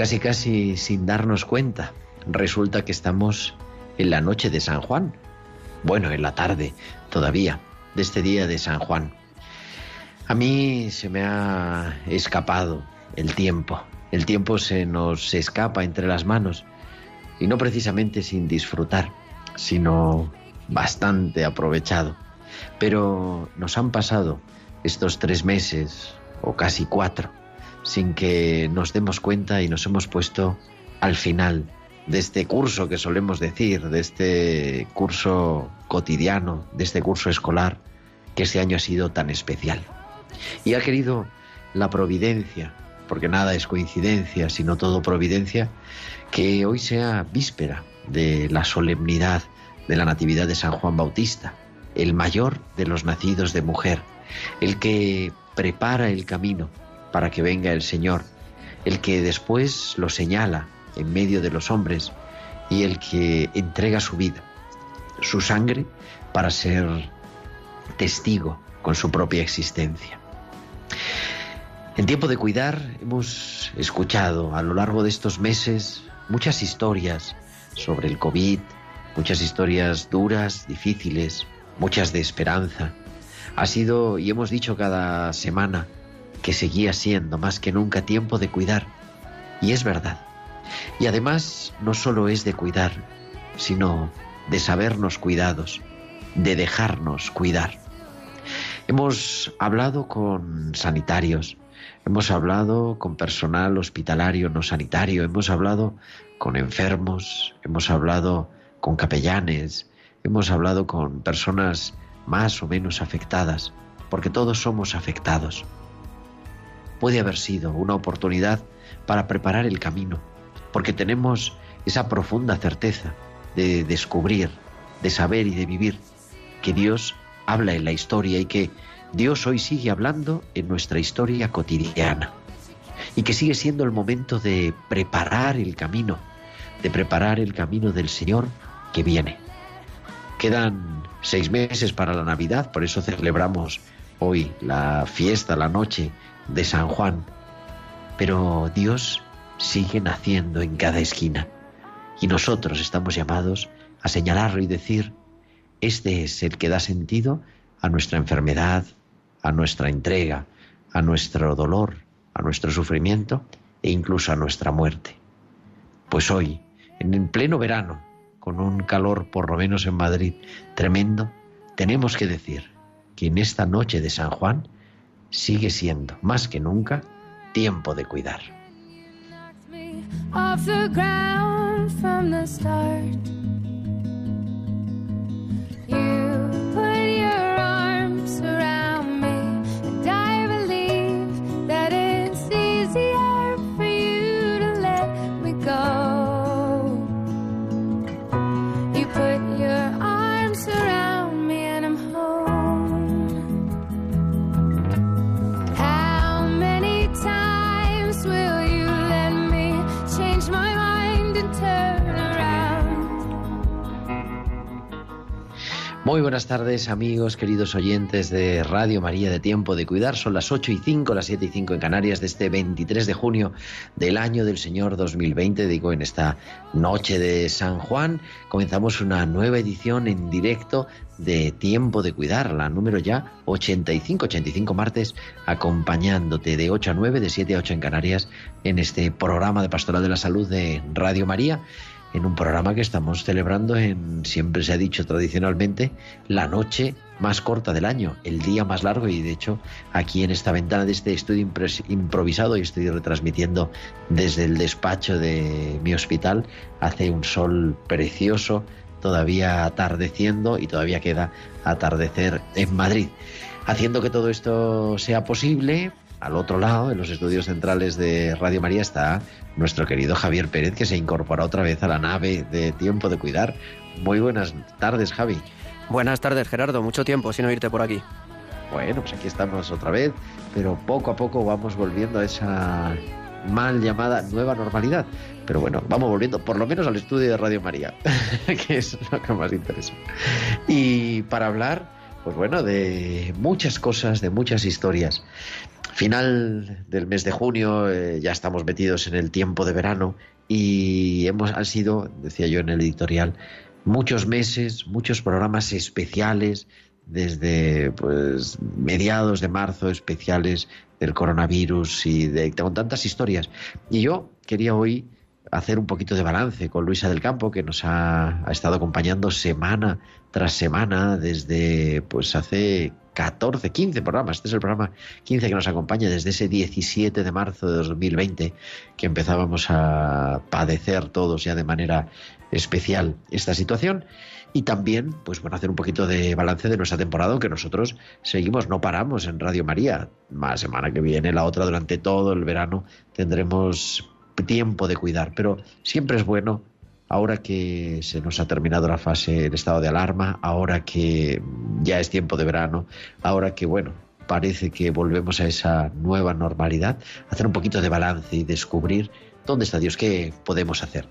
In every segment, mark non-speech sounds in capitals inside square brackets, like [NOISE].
Casi casi sin darnos cuenta, resulta que estamos en la noche de San Juan. Bueno, en la tarde todavía de este día de San Juan. A mí se me ha escapado el tiempo. El tiempo se nos escapa entre las manos y no precisamente sin disfrutar, sino bastante aprovechado. Pero nos han pasado estos tres meses o casi cuatro sin que nos demos cuenta y nos hemos puesto al final de este curso que solemos decir, de este curso cotidiano, de este curso escolar, que este año ha sido tan especial. Y ha querido la providencia, porque nada es coincidencia, sino todo providencia, que hoy sea víspera de la solemnidad de la Natividad de San Juan Bautista, el mayor de los nacidos de mujer, el que prepara el camino para que venga el Señor, el que después lo señala en medio de los hombres y el que entrega su vida, su sangre, para ser testigo con su propia existencia. En tiempo de cuidar hemos escuchado a lo largo de estos meses muchas historias sobre el COVID, muchas historias duras, difíciles, muchas de esperanza. Ha sido, y hemos dicho cada semana, que seguía siendo más que nunca tiempo de cuidar. Y es verdad. Y además no solo es de cuidar, sino de sabernos cuidados, de dejarnos cuidar. Hemos hablado con sanitarios, hemos hablado con personal hospitalario no sanitario, hemos hablado con enfermos, hemos hablado con capellanes, hemos hablado con personas más o menos afectadas, porque todos somos afectados. Puede haber sido una oportunidad para preparar el camino, porque tenemos esa profunda certeza de descubrir, de saber y de vivir que Dios habla en la historia y que Dios hoy sigue hablando en nuestra historia cotidiana y que sigue siendo el momento de preparar el camino, de preparar el camino del Señor que viene. Quedan seis meses para la Navidad, por eso celebramos hoy la fiesta, la noche de San Juan, pero Dios sigue naciendo en cada esquina y nosotros estamos llamados a señalarlo y decir, este es el que da sentido a nuestra enfermedad, a nuestra entrega, a nuestro dolor, a nuestro sufrimiento e incluso a nuestra muerte. Pues hoy, en pleno verano, con un calor por lo menos en Madrid tremendo, tenemos que decir que en esta noche de San Juan sigue siendo, más que nunca, tiempo de cuidar. Muy buenas tardes amigos, queridos oyentes de Radio María de Tiempo de Cuidar. Son las 8 y 5, las 7 y 5 en Canarias de este 23 de junio del año del Señor 2020. Digo, en esta noche de San Juan comenzamos una nueva edición en directo de Tiempo de Cuidar, la número ya 85, 85 martes, acompañándote de 8 a 9, de 7 a 8 en Canarias, en este programa de Pastoral de la Salud de Radio María en un programa que estamos celebrando en, siempre se ha dicho tradicionalmente, la noche más corta del año, el día más largo y de hecho aquí en esta ventana de este estudio improvisado y estoy retransmitiendo desde el despacho de mi hospital, hace un sol precioso, todavía atardeciendo y todavía queda atardecer en Madrid. Haciendo que todo esto sea posible, al otro lado, en los estudios centrales de Radio María, está nuestro querido Javier Pérez, que se incorpora otra vez a la nave de Tiempo de Cuidar. Muy buenas tardes, Javi. Buenas tardes, Gerardo. Mucho tiempo sin oírte por aquí. Bueno, pues aquí estamos otra vez, pero poco a poco vamos volviendo a esa mal llamada nueva normalidad. Pero bueno, vamos volviendo por lo menos al estudio de Radio María, [LAUGHS] que es lo que más interesa. Y para hablar, pues bueno, de muchas cosas, de muchas historias. Final del mes de junio, eh, ya estamos metidos en el tiempo de verano y hemos, han sido, decía yo en el editorial, muchos meses, muchos programas especiales desde pues mediados de marzo especiales del coronavirus y de con tantas historias. Y yo quería hoy hacer un poquito de balance con Luisa del Campo, que nos ha, ha, estado acompañando semana tras semana desde pues hace 14, 15 programas. Este es el programa 15 que nos acompaña desde ese 17 de marzo de 2020 que empezábamos a padecer todos ya de manera especial esta situación. Y también pues bueno hacer un poquito de balance de nuestra temporada que nosotros seguimos no paramos en Radio María. Más semana que viene la otra durante todo el verano tendremos tiempo de cuidar. Pero siempre es bueno ahora que se nos ha terminado la fase, el estado de alarma, ahora que ya es tiempo de verano, ahora que, bueno, parece que volvemos a esa nueva normalidad, hacer un poquito de balance y descubrir ¿Dónde está Dios? ¿Qué podemos hacer?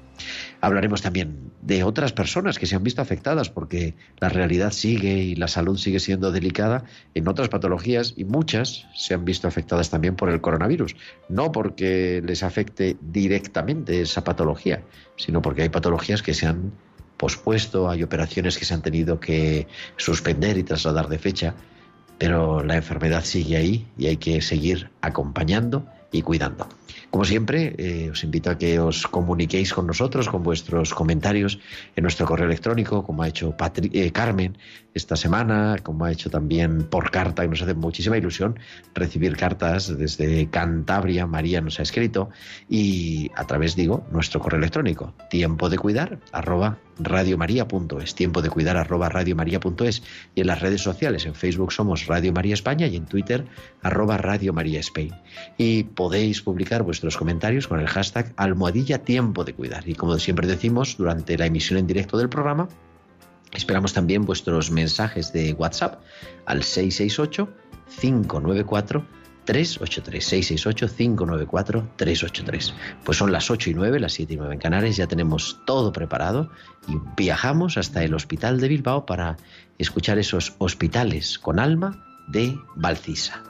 Hablaremos también de otras personas que se han visto afectadas porque la realidad sigue y la salud sigue siendo delicada en otras patologías y muchas se han visto afectadas también por el coronavirus. No porque les afecte directamente esa patología, sino porque hay patologías que se han pospuesto, hay operaciones que se han tenido que suspender y trasladar de fecha, pero la enfermedad sigue ahí y hay que seguir acompañando y cuidando. Como siempre, eh, os invito a que os comuniquéis con nosotros con vuestros comentarios en nuestro correo electrónico, como ha hecho eh, Carmen esta semana, como ha hecho también por carta, que nos hace muchísima ilusión recibir cartas desde Cantabria, María nos ha escrito, y a través, digo, nuestro correo electrónico, tiempo de cuidar, arroba radiomaria.es, tiempo de cuidar arroba radiomaria.es y en las redes sociales, en Facebook somos Radio María España y en Twitter arroba Radio María Spain. Y podéis publicar vuestros comentarios con el hashtag almohadilla tiempo de cuidar. Y como siempre decimos, durante la emisión en directo del programa, esperamos también vuestros mensajes de WhatsApp al 668 594 383 668 383 Pues son las 8 y 9, las 7 y 9 en Canarias, ya tenemos todo preparado y viajamos hasta el Hospital de Bilbao para escuchar esos hospitales con alma de Valcisa.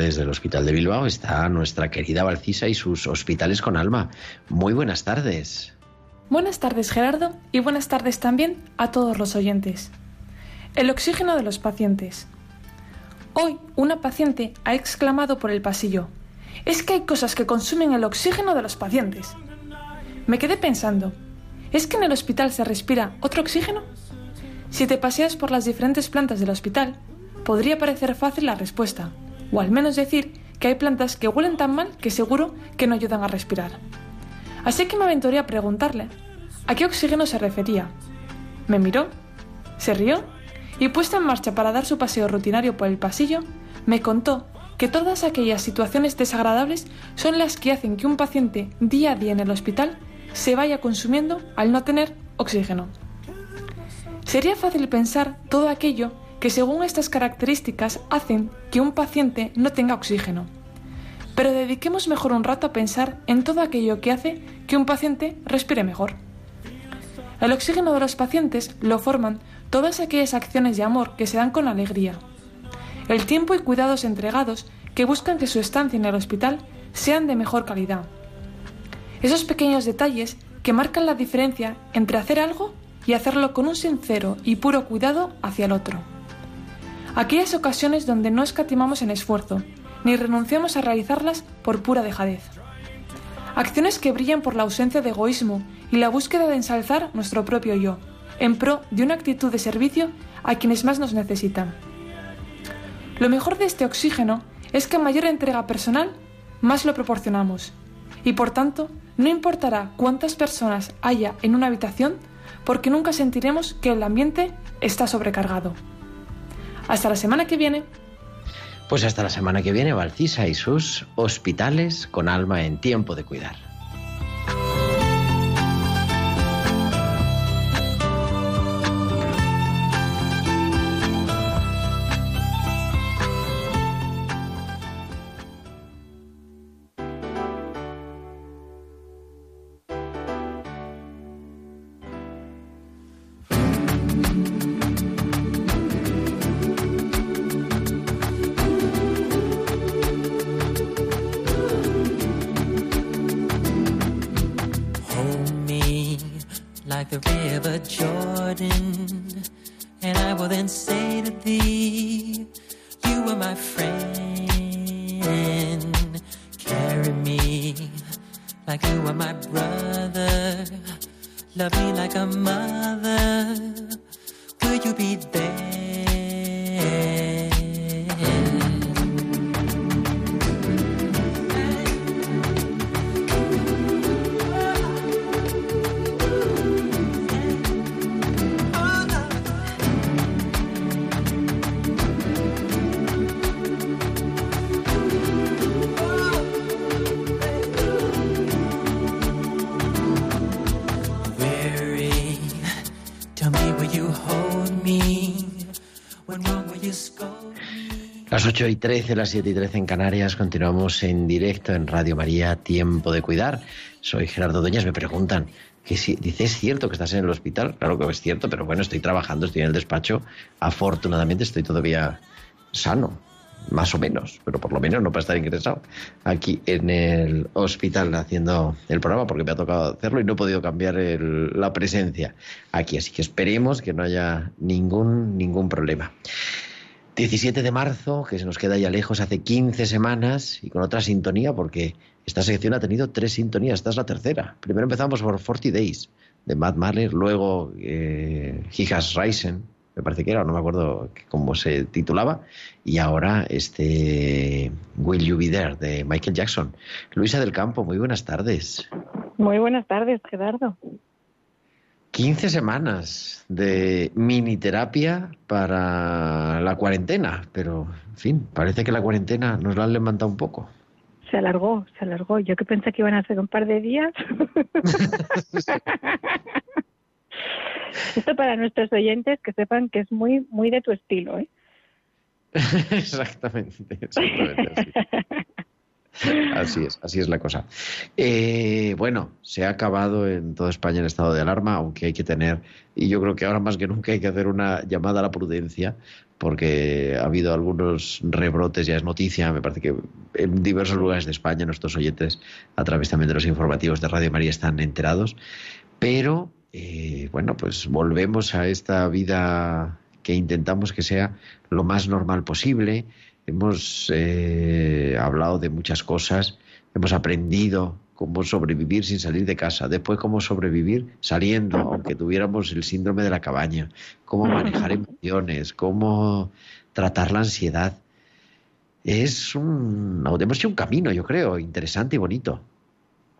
Desde el Hospital de Bilbao está nuestra querida Valcisa y sus hospitales con alma. Muy buenas tardes. Buenas tardes Gerardo y buenas tardes también a todos los oyentes. El oxígeno de los pacientes. Hoy una paciente ha exclamado por el pasillo, es que hay cosas que consumen el oxígeno de los pacientes. Me quedé pensando, ¿es que en el hospital se respira otro oxígeno? Si te paseas por las diferentes plantas del hospital, podría parecer fácil la respuesta o al menos decir que hay plantas que huelen tan mal que seguro que no ayudan a respirar. Así que me aventuré a preguntarle a qué oxígeno se refería. Me miró, se rió y puesta en marcha para dar su paseo rutinario por el pasillo, me contó que todas aquellas situaciones desagradables son las que hacen que un paciente día a día en el hospital se vaya consumiendo al no tener oxígeno. Sería fácil pensar todo aquello que según estas características hacen que un paciente no tenga oxígeno. Pero dediquemos mejor un rato a pensar en todo aquello que hace que un paciente respire mejor. El oxígeno de los pacientes lo forman todas aquellas acciones de amor que se dan con alegría. El tiempo y cuidados entregados que buscan que su estancia en el hospital sean de mejor calidad. Esos pequeños detalles que marcan la diferencia entre hacer algo y hacerlo con un sincero y puro cuidado hacia el otro. Aquellas ocasiones donde no escatimamos en esfuerzo, ni renunciamos a realizarlas por pura dejadez. Acciones que brillan por la ausencia de egoísmo y la búsqueda de ensalzar nuestro propio yo, en pro de una actitud de servicio a quienes más nos necesitan. Lo mejor de este oxígeno es que mayor entrega personal, más lo proporcionamos, y por tanto, no importará cuántas personas haya en una habitación, porque nunca sentiremos que el ambiente está sobrecargado. Hasta la semana que viene. Pues hasta la semana que viene, Valcisa y sus hospitales con alma en tiempo de cuidar. like you are my brother. Love me like a mother. Will you be there? Las 8 y 13, las 7 y 13 en Canarias, continuamos en directo en Radio María, Tiempo de Cuidar. Soy Gerardo Doñas, me preguntan, que si, dice, ¿es cierto que estás en el hospital? Claro que es cierto, pero bueno, estoy trabajando, estoy en el despacho, afortunadamente estoy todavía sano, más o menos, pero por lo menos no para estar ingresado aquí en el hospital haciendo el programa porque me ha tocado hacerlo y no he podido cambiar la presencia aquí, así que esperemos que no haya ningún, ningún problema. 17 de marzo, que se nos queda ya lejos, hace 15 semanas y con otra sintonía, porque esta sección ha tenido tres sintonías, esta es la tercera. Primero empezamos por 40 Days de Matt Mahler, luego eh, He Has Risen, me parece que era, no me acuerdo cómo se titulaba, y ahora este Will You Be There de Michael Jackson. Luisa del Campo, muy buenas tardes. Muy buenas tardes, Gerardo. 15 semanas de mini terapia para la cuarentena, pero en fin, parece que la cuarentena nos la han levantado un poco. Se alargó, se alargó. Yo que pensé que iban a ser un par de días. [LAUGHS] Esto para nuestros oyentes que sepan que es muy muy de tu estilo, ¿eh? [LAUGHS] exactamente, exactamente. Así [LAUGHS] es, así es la cosa. Eh, bueno, se ha acabado en toda España el estado de alarma, aunque hay que tener, y yo creo que ahora más que nunca hay que hacer una llamada a la prudencia, porque ha habido algunos rebrotes, ya es noticia, me parece que en diversos lugares de España nuestros oyentes, a través también de los informativos de Radio María, están enterados, pero eh, bueno, pues volvemos a esta vida que intentamos que sea lo más normal posible, Hemos eh, hablado de muchas cosas, hemos aprendido cómo sobrevivir sin salir de casa, después cómo sobrevivir saliendo, aunque tuviéramos el síndrome de la cabaña, cómo manejar emociones, cómo tratar la ansiedad. Es un, hemos hecho un camino, yo creo, interesante y bonito.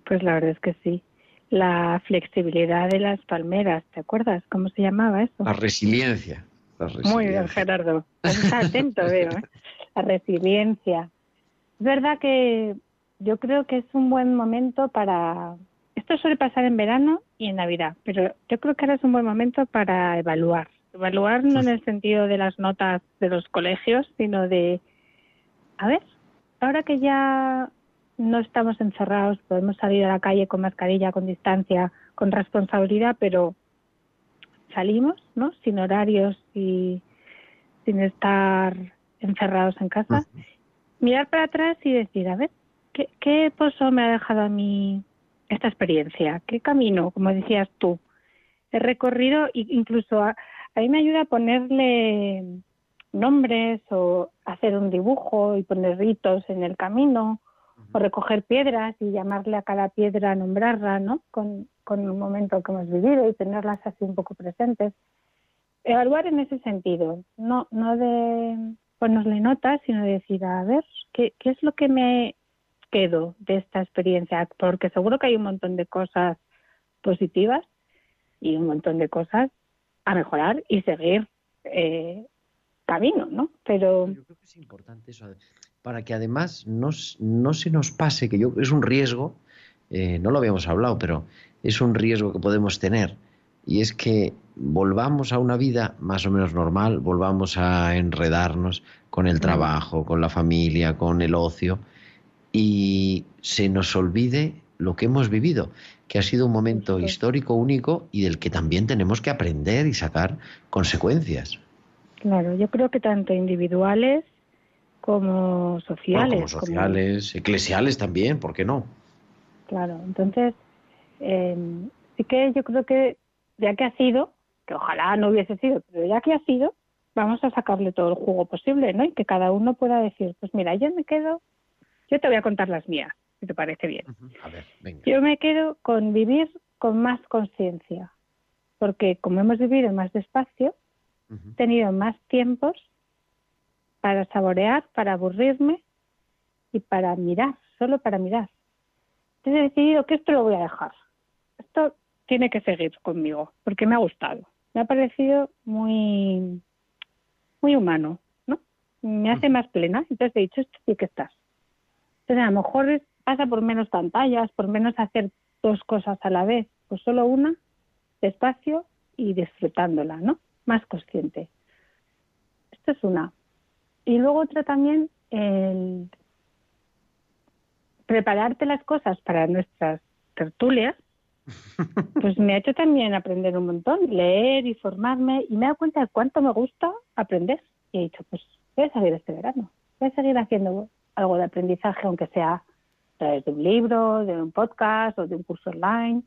Pues la verdad es que sí. la flexibilidad de las palmeras, ¿te acuerdas? ¿Cómo se llamaba eso? La resiliencia. la Muy bien. Gerardo. Estás atento, veo. ¿eh? [LAUGHS] La resiliencia. Es verdad que yo creo que es un buen momento para... Esto suele pasar en verano y en Navidad, pero yo creo que ahora es un buen momento para evaluar. Evaluar no en el sentido de las notas de los colegios, sino de, a ver, ahora que ya no estamos encerrados, podemos salir a la calle con mascarilla, con distancia, con responsabilidad, pero salimos, ¿no? Sin horarios y sin estar encerrados en casa. Mirar para atrás y decir, a ver, ¿qué, qué pozo me ha dejado a mí esta experiencia? ¿Qué camino, como decías tú, he recorrido? E incluso a, a mí me ayuda a ponerle nombres o hacer un dibujo y poner ritos en el camino o recoger piedras y llamarle a cada piedra, nombrarla, ¿no? Con, con un momento que hemos vivido y tenerlas así un poco presentes. Evaluar en ese sentido, no, no de ponerle notas, sino de decir, a ver, ¿qué, ¿qué es lo que me quedo de esta experiencia? Porque seguro que hay un montón de cosas positivas y un montón de cosas a mejorar y seguir eh, camino, ¿no? Pero Yo creo que es importante eso, para que además no, no se nos pase, que yo es un riesgo, eh, no lo habíamos hablado, pero es un riesgo que podemos tener, y es que volvamos a una vida más o menos normal, volvamos a enredarnos con el trabajo, con la familia, con el ocio, y se nos olvide lo que hemos vivido, que ha sido un momento histórico único y del que también tenemos que aprender y sacar consecuencias. claro, yo creo que tanto individuales como Bueno, sociales. como sociales, eclesiales también, ¿por qué no? Claro, entonces eh, sí que yo creo que ya que ha sido, que ojalá no hubiese sido, pero ya que ha sido, vamos a sacarle todo el jugo posible, ¿no? Y que cada uno pueda decir, pues mira, yo me quedo, yo te voy a contar las mías, si te parece bien. A ver, venga. Yo me quedo con vivir con más conciencia, porque como hemos vivido más despacio, he tenido más tiempos para saborear, para aburrirme y para mirar, solo para mirar. Entonces he decidido que esto lo voy a dejar. Esto tiene que seguir conmigo, porque me ha gustado. Me ha parecido muy, muy humano, ¿no? Me hace más plena. Entonces he dicho, esto sí que estás. Entonces a lo mejor pasa por menos pantallas, por menos hacer dos cosas a la vez, pues solo una, despacio y disfrutándola, ¿no? Más consciente. Esto es una. Y luego otra también, el prepararte las cosas para nuestras tertulias, pues me ha hecho también aprender un montón, leer y formarme, y me he dado cuenta de cuánto me gusta aprender. Y he dicho, pues voy a seguir este verano, voy a seguir haciendo algo de aprendizaje, aunque sea a través de un libro, de un podcast o de un curso online.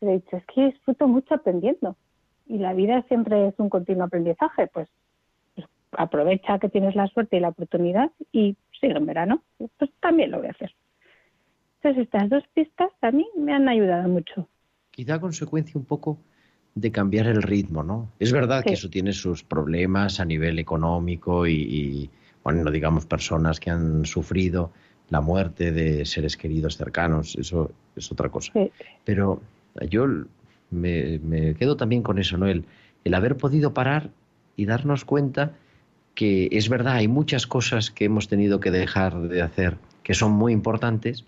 Y he dicho, es que disfruto mucho aprendiendo. Y la vida siempre es un continuo aprendizaje, pues, pues aprovecha que tienes la suerte y la oportunidad y sigue en verano. Pues también lo voy a hacer. Entonces estas dos pistas a mí me han ayudado mucho. Quizá a consecuencia un poco de cambiar el ritmo, ¿no? Es verdad que eso tiene sus problemas a nivel económico y, y, bueno, no digamos personas que han sufrido la muerte de seres queridos cercanos, eso es otra cosa. Sí. Pero yo me, me quedo también con eso, ¿no? El, el haber podido parar y darnos cuenta que es verdad, hay muchas cosas que hemos tenido que dejar de hacer que son muy importantes,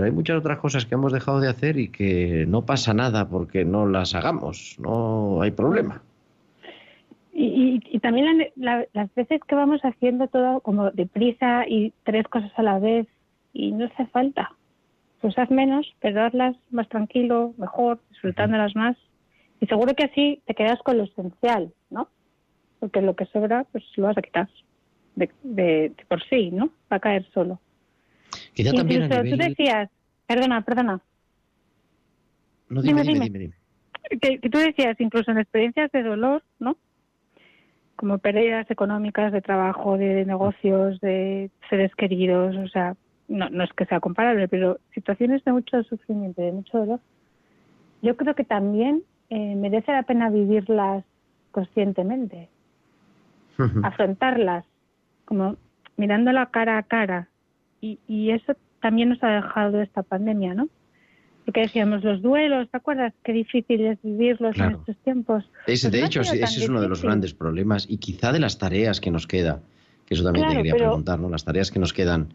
pero hay muchas otras cosas que hemos dejado de hacer y que no pasa nada porque no las hagamos, no hay problema. Y, y- y también la- la- las veces que vamos haciendo todo como deprisa y tres cosas a la vez y no hace falta. Pues haz menos, pero hazlas más tranquilo, mejor, disfrutándolas más. Y seguro que así te quedas con lo esencial, ¿no? Porque lo que sobra, pues lo vas a quitar de, de- de por sí, ¿no? Va a caer solo. Quizá también a Incluso tú decías, perdona, perdona, No, dime, Dime, dime, dime. dime, dime. que, que tú decías, incluso en experiencias de dolor, ¿no? Como pérdidas económicas de trabajo, de negocios, de seres queridos, o sea, no, no es que sea comparable, pero situaciones de mucho sufrimiento, de mucho dolor, yo creo que también eh, merece la pena vivirlas conscientemente, afrontarlas, como mirándola cara a cara. Y, y eso también nos ha dejado esta pandemia, ¿no? Porque decíamos los duelos, ¿te acuerdas? Qué difícil es vivirlos Claro. en estos tiempos. Ese, Pues de no hecho, ese es uno de los grandes problemas y quizá de las tareas que nos queda, que eso también te Claro, quería pero- preguntar, ¿no? Las tareas que nos quedan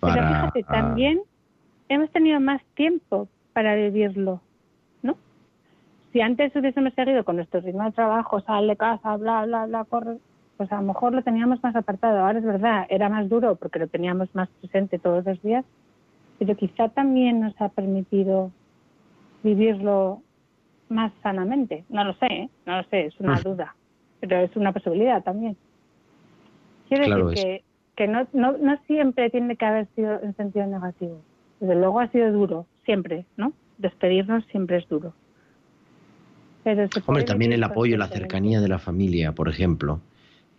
Pero para... fíjate, ah, también hemos tenido más tiempo para vivirlo, ¿no? Si antes hubiésemos seguido con nuestro ritmo de trabajo, sal de casa, bla, bla, bla, corre, pues a lo mejor lo teníamos más apartado. Ahora es verdad, era más duro porque lo teníamos más presente todos los días, pero quizá también nos ha permitido vivirlo más sanamente. No lo sé, ¿eh? no lo sé, es una duda, pero es una posibilidad también. Quiero Claro, decir que, que no, no, no siempre tiene que haber sido en sentido negativo. Desde luego ha sido duro, siempre, ¿no? Despedirnos siempre es duro. Pero Hombre, también el apoyo, la cercanía de la familia, por ejemplo.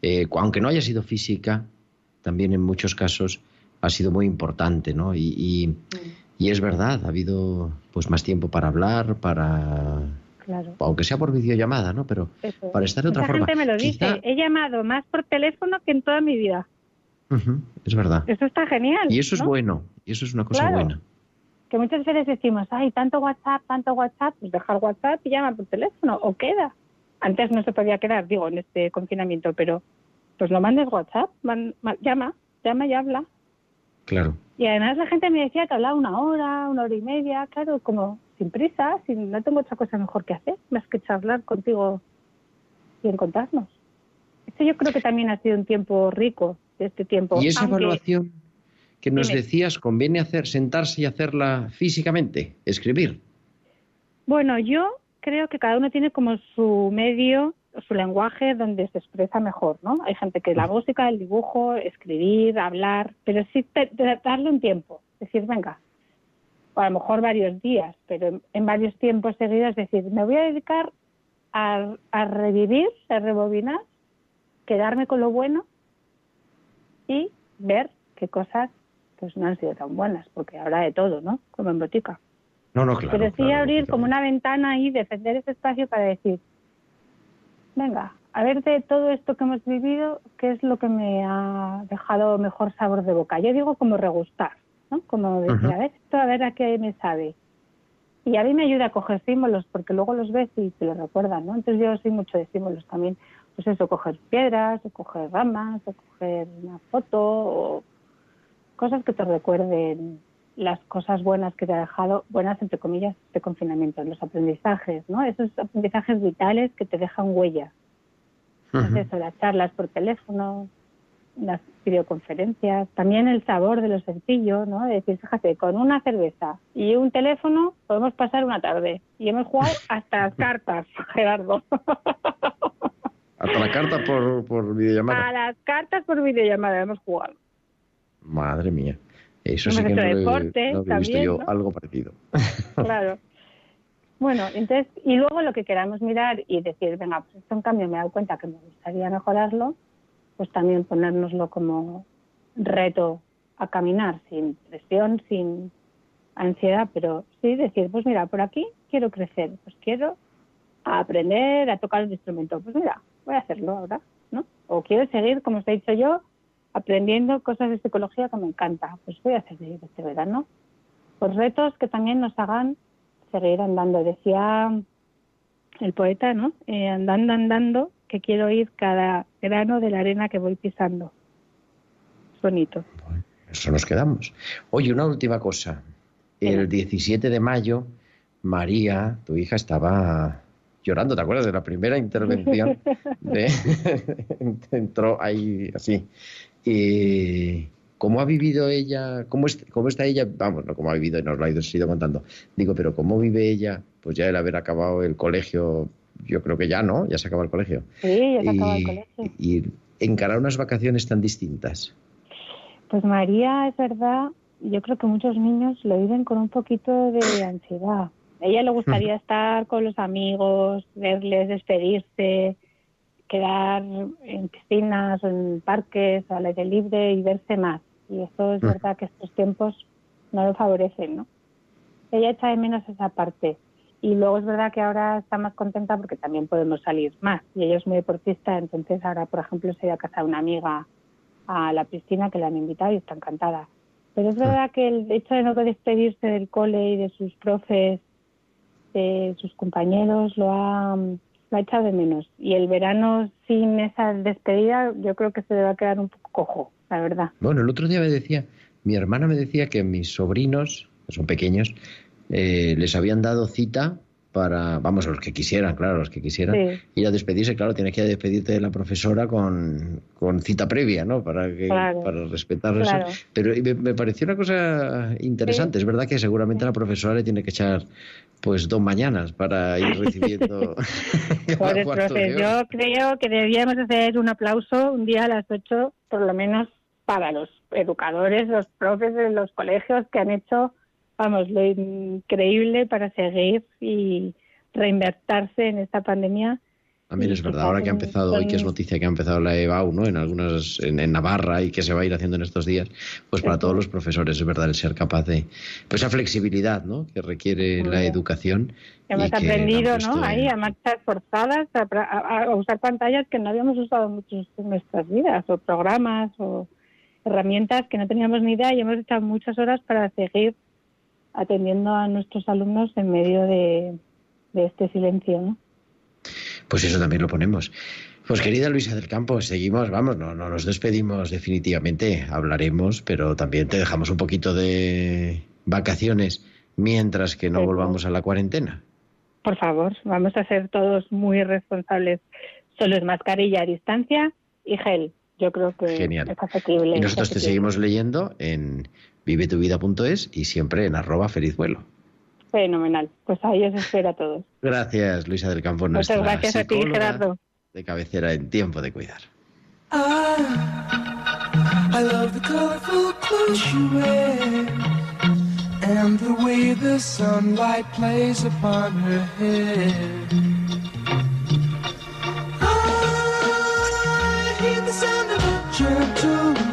Eh, aunque no haya sido física, también en muchos casos ha sido muy importante, ¿no? Y, y- Mm, y es verdad, ha habido pues más tiempo para hablar, para... Claro. aunque sea por videollamada, ¿no? Pero para estar de otra Mucha forma. gente me lo Quizá- dice. He llamado más por teléfono que en toda mi vida. Es verdad. Eso está genial. Y eso es ¿no? bueno, y eso es una cosa Claro. buena. Que muchas veces decimos, ay, tanto WhatsApp, tanto WhatsApp, pues dejar WhatsApp y llama por teléfono, o queda. Antes no se podía quedar, digo, en este confinamiento, pero pues no mandes WhatsApp, man- llama, llama y habla. Claro. Y además la gente me decía que hablaba una hora, una hora y media, claro, como sin prisa, sin, no tengo otra cosa mejor que hacer, más que charlar contigo y encontrarnos. Esto yo creo que también ha sido un tiempo rico de este tiempo. Y esa aunque- evaluación que nos Dime. decías, ¿conviene hacer, sentarse y hacerla físicamente? Escribir. Bueno, yo creo que cada uno tiene como su medio, su lenguaje donde se expresa mejor, ¿no? Hay gente que la música, el dibujo, escribir, hablar, pero sí darle un tiempo, decir, venga, o a lo mejor varios días, pero en, varios tiempos seguidos, decir, me voy a dedicar a, a revivir, a rebobinar, quedarme con lo bueno y ver qué cosas pues no han sido tan buenas, porque habrá de todo, ¿no? Como en botica. No, no, claro. Pero sí claro, abrir como una ventana y defender ese espacio para decir, venga, a ver de todo esto que hemos vivido, ¿qué es lo que me ha dejado mejor sabor de boca? Yo digo como regustar, ¿no? Como decir, a ver esto, a ver a qué me sabe. Y a mí me ayuda a coger símbolos, porque luego los ves y te los recuerdan, ¿no? Entonces yo soy mucho de símbolos también. Pues eso, coger piedras, o coger ramas, o coger una foto, o cosas que te recuerden las cosas buenas que te ha dejado, buenas entre comillas, de confinamiento, los aprendizajes, ¿no? Esos aprendizajes vitales que te dejan huella. Ujú. eso, las charlas por teléfono, las videoconferencias, también el sabor de lo sencillo, ¿no? De decir, fíjate, con una cerveza y un teléfono podemos pasar una tarde. Y hemos jugado [LAUGHS] hasta las cartas, [LAUGHS] Gerardo. Hasta la carta por, por videollamada. A las cartas por videollamada hemos jugado. Madre mía. Eso Hemos sí que no, he- deporte no había visto también, yo ¿no? algo parecido. [LAUGHS] Claro. Bueno, entonces, y luego lo que queramos mirar y decir, venga, pues esto en cambio me he dado cuenta que me gustaría mejorarlo, pues también ponérnoslo como reto a caminar, sin presión, sin ansiedad, pero sí decir, pues mira, por aquí quiero crecer, pues quiero aprender a tocar el instrumento, pues mira, voy a hacerlo ahora, ¿no? O quiero seguir, como os he dicho yo, aprendiendo cosas de psicología que me encanta, pues voy a seguir este verano. Pues retos que también nos hagan seguir andando. Decía el poeta, ¿no? Eh, andando, andando, que quiero ir cada grano de la arena que voy pisando. Es bonito. Eso nos quedamos. Oye, una última cosa. El 17 de mayo, María, tu hija, estaba llorando, ¿te acuerdas de la primera intervención? [LAUGHS] De... [LAUGHS] Entró ahí así. Y ¿Cómo ha vivido ella? ¿Cómo, es- cómo está ella? Vamos, no cómo ha vivido, nos lo ha ido, se ha ido contando. Digo, pero ¿cómo vive ella? Pues ya el haber acabado el colegio, yo creo que ya, ¿no? Ya se acaba el colegio. Sí, ya se y, acaba el colegio. y encarar unas vacaciones tan distintas. Pues María, es verdad, yo creo que muchos niños lo viven con un poquito de ansiedad. A ella le [LAUGHS] gustaría estar con los amigos, verles, despedirse, quedar en piscinas en parques al aire libre y verse más. Y eso es Mm. verdad que estos tiempos no lo favorecen, ¿no? Ella echa de menos esa parte. Y luego es verdad que ahora está más contenta porque también podemos salir más. Y ella es muy deportista, entonces ahora, por ejemplo, se ha ido a casa de una amiga a la piscina que la han invitado y está encantada. Pero es verdad que el hecho de no despedirse del cole y de sus profes, de sus compañeros, lo ha, lo ha echado de menos. Y el verano sin esa despedida yo creo que se le va a quedar un poco cojo, la verdad. Bueno, el otro día me decía, mi hermana me decía que mis sobrinos, que son pequeños, eh, les habían dado cita para, vamos, los que quisieran, claro, los que quisieran, Sí. ir a despedirse, claro, tienes que ir a despedirte de la profesora con, con cita previa, ¿no? Para, que, Claro. para respetar Claro. eso. Pero me, me pareció una cosa interesante, es verdad que seguramente la profesora le tiene que echar pues dos mañanas para ir [LAUGHS] recibiendo profes, hora. yo creo que deberíamos hacer un aplauso un día a las 8, por lo menos para los educadores, los profes de los colegios que han hecho, vamos, lo increíble para seguir y reinvertirse en esta pandemia. También y es verdad, ahora que ha empezado hoy, que es noticia que ha empezado la EBAU, ¿no? En algunas, en, en Navarra y que se va a ir haciendo en estos días, pues para todos los profesores es verdad el ser capaz de, pues esa flexibilidad, ¿no? Que requiere la educación. y Hemos aprendido, ¿no? Ahí a marchas forzadas, a, a- a usar pantallas que no habíamos usado mucho en nuestras vidas, o programas, o herramientas que no teníamos ni idea y hemos echado muchas horas para seguir atendiendo a nuestros alumnos en medio de, de este silencio, ¿no? Pues eso también lo ponemos. Pues querida Luisa del Campo, seguimos, vamos, no, no nos despedimos definitivamente, hablaremos, pero también te dejamos un poquito de vacaciones mientras que no volvamos a la cuarentena. Por favor, vamos a ser todos muy responsables. Solo es mascarilla a distancia y gel. Yo creo que Genial. es asequible. Y nosotros te seguimos leyendo en vivetuvida.es y siempre en arroba feliz vuelo. Fenomenal. Pues ahí os espero a todos. Gracias, Luisa del Campo, Muchas nuestra gracias a ti, Gerardo. de cabecera en tiempo de cuidar. I love the colorful clothes you wear and the way the sunlight plays upon her hair. I hear the sound of a gentle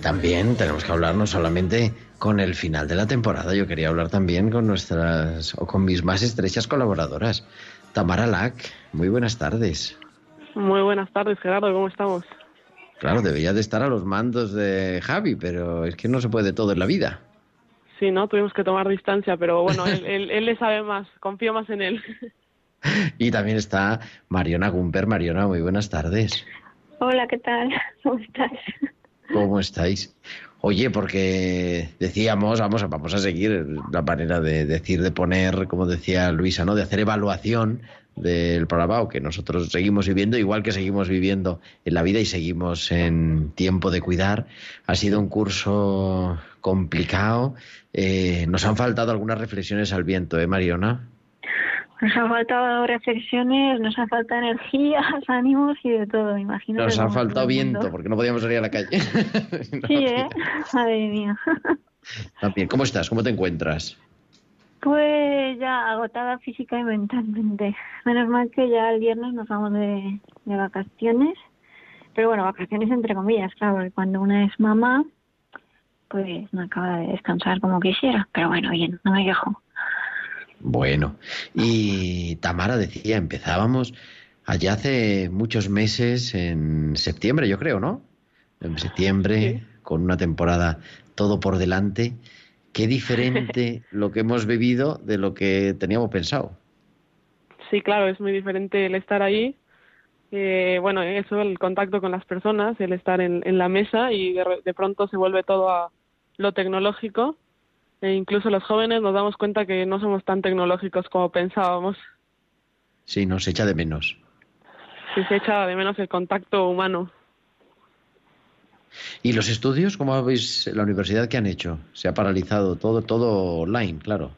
También tenemos que hablar no solamente con el final de la temporada, yo quería hablar también con nuestras o con mis más estrechas colaboradoras. Tamara Lack, muy buenas tardes. Muy buenas tardes, Gerardo, ¿cómo estamos? Claro, debería de estar a los mandos de Javi, pero es que no se puede todo en la vida. Sí, ¿no? Tuvimos que tomar distancia, pero bueno, él, él, él le sabe más, confío más en él. [LAUGHS] Y también está Mariona Gumper. Mariona, muy buenas tardes. Hola, ¿qué tal? [LAUGHS] ¿Cómo estás? ¿Cómo estáis? Oye, porque decíamos, vamos a, vamos a seguir la manera de decir, de poner, como decía Luisa, ¿no? De hacer evaluación del programa, que nosotros seguimos viviendo, igual que seguimos viviendo en la vida y seguimos en tiempo de cuidar. Ha sido un curso complicado. Eh, nos han faltado algunas reflexiones al viento, ¿eh, Mariona? Nos han faltado reflexiones, nos ha faltado energías, [LAUGHS] ánimos y de todo, imagino. Nos que ha faltado viento, porque no podíamos salir a la calle. [LAUGHS] No, Sí, ¿eh? [LAUGHS] Madre mía. También. ¿Cómo estás? ¿Cómo te encuentras? Pues ya agotada física y mentalmente. Menos mal que ya el viernes nos vamos de, de vacaciones. Pero bueno, vacaciones entre comillas, claro, porque cuando una es mamá, pues no acaba de descansar como quisiera. Pero bueno, bien, no me quejo. Bueno, y Tamara decía, empezábamos allá hace muchos meses, en septiembre yo creo, ¿no? En septiembre, con una temporada todo por delante. Qué diferente [LAUGHS] lo que hemos vivido de lo que teníamos pensado. Sí, claro, es muy diferente el estar ahí. Eh, bueno, eso, el contacto con las personas, el estar en, en la mesa y de, de pronto se vuelve todo a lo tecnológico. E incluso los jóvenes nos damos cuenta que no somos tan tecnológicos como pensábamos. Sí, nos echa de menos. Si se echa de menos el contacto humano. ¿Y los estudios, cómo habéis, la universidad, qué han hecho? Se ha paralizado todo, todo online, claro.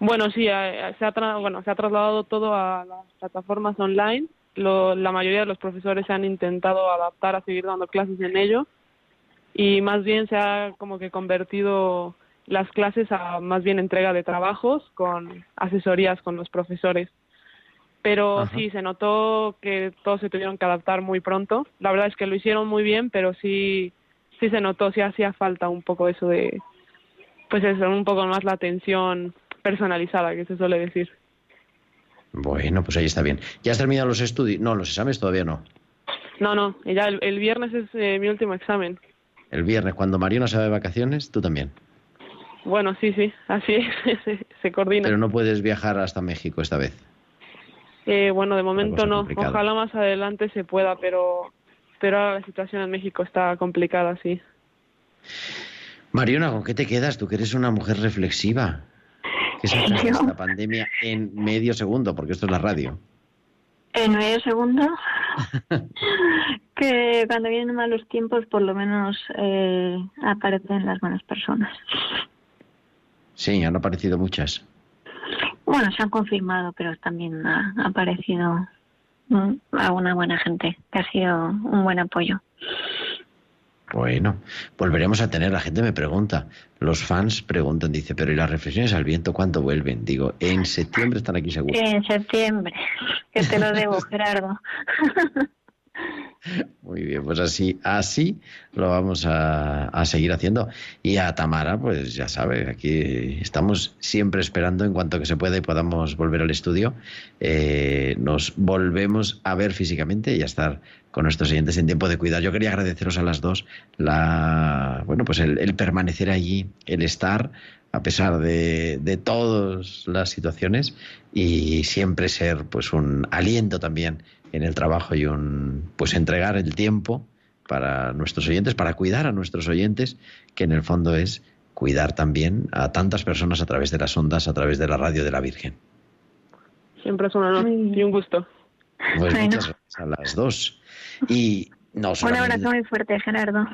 Bueno, sí, eh, se ha, tra- bueno, se ha trasladado todo a las plataformas online. Lo- la mayoría de los profesores se han intentado adaptar a seguir dando clases en ello y más bien se ha como que convertido las clases a más bien entrega de trabajos con asesorías con los profesores. Pero Ajá. sí, se notó que todos se tuvieron que adaptar muy pronto. La verdad es que lo hicieron muy bien, pero sí, sí se notó, sí hacía falta un poco eso de, pues eso, un poco más la atención personalizada que se suele decir. Bueno, pues ahí está bien. ¿Ya has terminado los estudios? No, los exámenes todavía no. No, no, ya el, el viernes es eh, mi último examen. El viernes, cuando Mariona se va de vacaciones, tú también. Bueno, sí, sí, así es, [LAUGHS] se, se coordina. Pero no puedes viajar hasta México esta vez. Eh, bueno, de momento no. complicada. Ojalá más adelante se pueda, pero, pero ahora la situación en México está complicada, sí. Mariona, ¿con qué te quedas? Tú que eres una mujer reflexiva. ¿Qué de Yo. esta pandemia en medio segundo? Porque esto es la radio. En medio segundo, [LAUGHS] que cuando vienen malos tiempos, por lo menos eh, aparecen las buenas personas. Sí, han aparecido muchas. Bueno, se han confirmado, pero también ha, aparecido mm, alguna buena gente, que ha sido un buen apoyo. Bueno, volveremos a tener. La gente me pregunta. Los fans preguntan, dice, pero ¿y las reflexiones al viento cuándo vuelven? Digo, en septiembre están aquí seguros. En septiembre, que te lo debo, [LAUGHS] Gerardo. [LAUGHS] Muy bien, pues así, así lo vamos a, a seguir haciendo. Y a Tamara, pues ya sabe, aquí estamos siempre esperando en cuanto que se pueda y podamos volver al estudio. eh, nos volvemos a ver físicamente y a estar con nuestros oyentes en tiempo de cuidar. Yo quería agradeceros a las dos la, bueno, pues el, el permanecer allí, el estar a pesar de, de todas las situaciones y siempre ser pues un aliento también en el trabajo y un pues entregar el tiempo para nuestros oyentes, para cuidar a nuestros oyentes, que en el fondo es cuidar también a tantas personas a través de las ondas, a través de la radio de la Virgen. Siempre es un honor y un gusto. Pues Bueno. muchas gracias a las dos. Y no Un abrazo muy fuerte, Gerardo.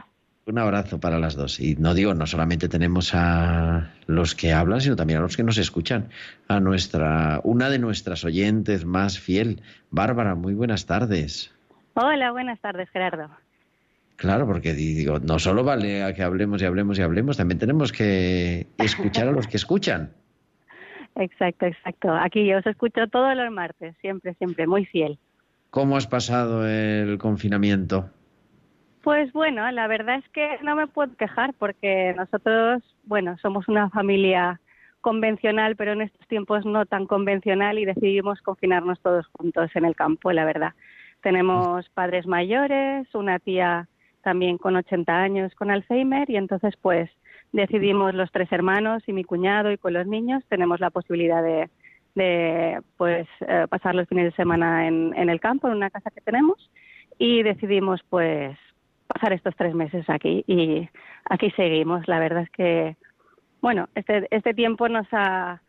Un abrazo para las dos. Y no digo, no solamente tenemos a los que hablan, sino también a los que nos escuchan. A nuestra, una de nuestras oyentes más fiel, Bárbara, muy buenas tardes. Hola, buenas tardes, Gerardo. Claro, porque di- digo, no solo vale a que hablemos y hablemos y hablemos, también tenemos que escuchar a los que escuchan. [LAUGHS] Exacto, exacto. Aquí yo os escucho todos los martes, siempre, siempre, muy fiel. ¿Cómo has pasado el confinamiento? Pues bueno, la verdad es que no me puedo quejar porque nosotros, bueno, somos una familia convencional, pero en estos tiempos no tan convencional y decidimos confinarnos todos juntos en el campo, la verdad. Tenemos padres mayores, una tía también con 80 años con Alzheimer y entonces pues decidimos los tres hermanos y mi cuñado y con los niños tenemos la posibilidad de, pues eh, pasar los fines de semana en, en el campo, en una casa que tenemos y decidimos pues pasar estos tres meses aquí y aquí seguimos. La verdad es que, bueno, este, este tiempo nos ha,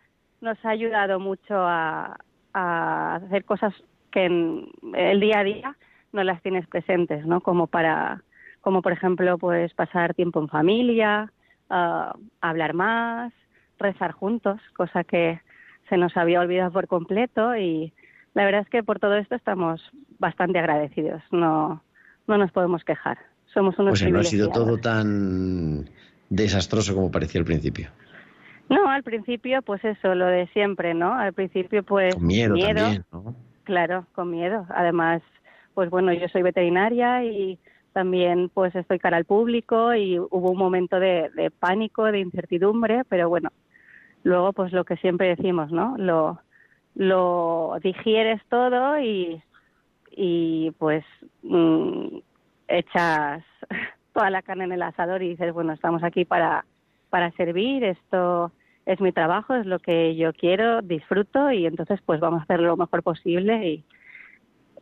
nos ha ayudado mucho a, a hacer cosas que en el día a día no las tienes presentes, ¿no? Como para, como por ejemplo, pues pasar tiempo en familia, ah, hablar más, rezar juntos, cosa que se nos había olvidado por completo y la verdad es que por todo esto estamos bastante agradecidos. No, no nos podemos quejar. Somos unos Pues no ha sido todo tan desastroso como parecía al principio. No, al principio, pues eso, lo de siempre, ¿no? Al principio, pues Con miedo, también, ¿no? claro, con miedo. Además, pues bueno, yo soy veterinaria y también pues estoy cara al público y hubo un momento de, de pánico, de incertidumbre, pero bueno, luego pues lo que siempre decimos, ¿no? Lo, lo digieres todo y, y pues mm, echas [LAUGHS] toda la carne en el asador y dices, bueno, estamos aquí para, para servir, esto es mi trabajo, es lo que yo quiero, disfruto y entonces pues vamos a hacer lo mejor posible y,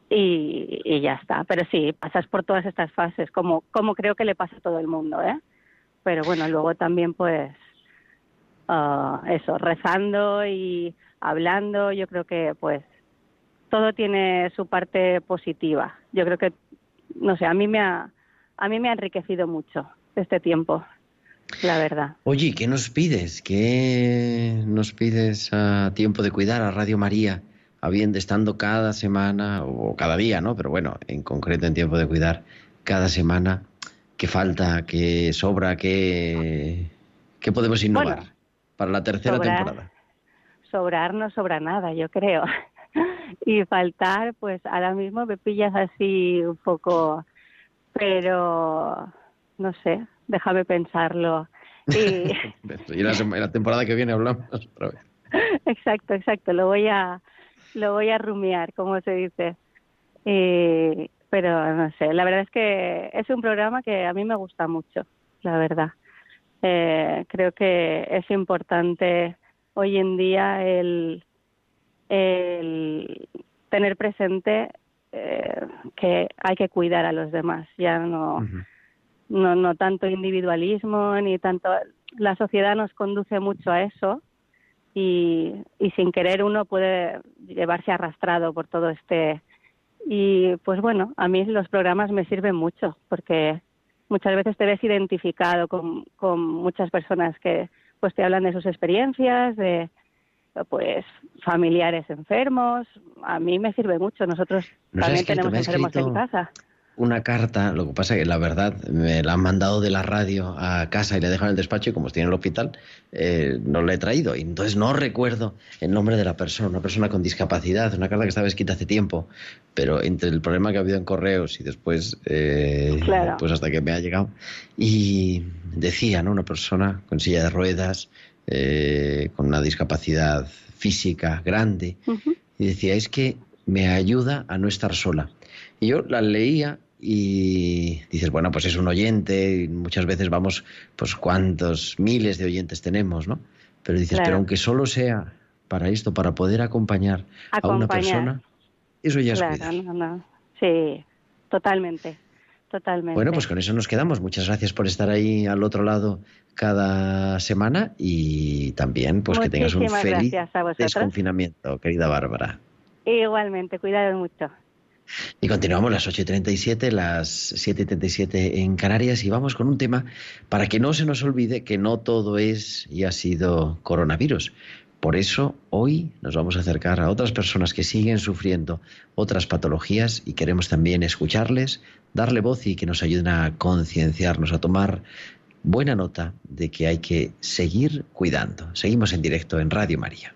y, ya está. Pero sí, pasas por todas estas fases, como, como creo que le pasa a todo el mundo, ¿eh? Pero bueno, luego también pues ah, eso, rezando y hablando, yo creo que pues todo tiene su parte positiva. Yo creo que, no sé, a mí me ha, a mí me ha enriquecido mucho este tiempo, la verdad. Oye, ¿qué nos pides? ¿Qué nos pides a tiempo de cuidar a Radio María? Habiendo estando cada semana o cada día, ¿no? Pero bueno, en concreto en tiempo de cuidar cada semana, ¿qué falta? ¿Qué sobra? ¿Qué, qué podemos innovar Bueno, para la tercera sobrar. temporada? sobrar no sobra nada, yo creo. Y faltar, pues ahora mismo me pillas así un poco, pero no sé, déjame pensarlo. Y... [LAUGHS] y la, temporada que viene hablamos otra vez. [LAUGHS] exacto, exacto, lo voy a lo voy a rumiar, como se dice. Y- pero no sé, la verdad es que es un programa que a mí me gusta mucho, la verdad. Eh, creo que es importante hoy en día el, el tener presente eh, que hay que cuidar a los demás, ya no, no, no tanto individualismo ni tanto. La sociedad nos conduce mucho a eso y, y sin querer uno puede llevarse arrastrado por todo este. Y pues bueno, a mí los programas me sirven mucho porque muchas veces te ves identificado con, con muchas personas que pues te hablan de sus experiencias, de pues familiares enfermos. A mí me sirve mucho. Nosotros Nos también escrito, tenemos enfermos en casa. Una carta, lo que pasa que la verdad me la han mandado de la radio a casa y le he dejado en el despacho y como estoy en el hospital eh, no la he traído. Y entonces no recuerdo el nombre de la persona, una persona con discapacidad, una carta que estaba escrita hace tiempo, pero entre el problema que ha habido en correos y después, eh, Claro. pues hasta que me ha llegado. Y decía, ¿no? Una persona con silla de ruedas, eh, con una discapacidad física grande, y decía, es que me ayuda a no estar sola. Y yo la leía y dices, bueno, pues es un oyente, y muchas veces vamos, pues cuántos miles de oyentes tenemos, ¿no? Pero dices, Claro. pero aunque solo sea para esto, para poder acompañar, a una persona, eso ya es cuidar. no, no. Sí, totalmente, totalmente. Bueno, pues con eso nos quedamos. Muchas gracias por estar ahí al otro lado cada semana y también pues que tengas un feliz desconfinamiento, querida Bárbara. Igualmente, cuidado mucho. Y continuamos las 8.37, las 7.37 en Canarias y vamos con un tema para que no se nos olvide que no todo es y ha sido coronavirus. Por eso hoy nos vamos a acercar a otras personas que siguen sufriendo otras patologías y queremos también escucharles, darle voz y que nos ayuden a concienciarnos, a tomar buena nota de que hay que seguir cuidando. Seguimos en directo en Radio María.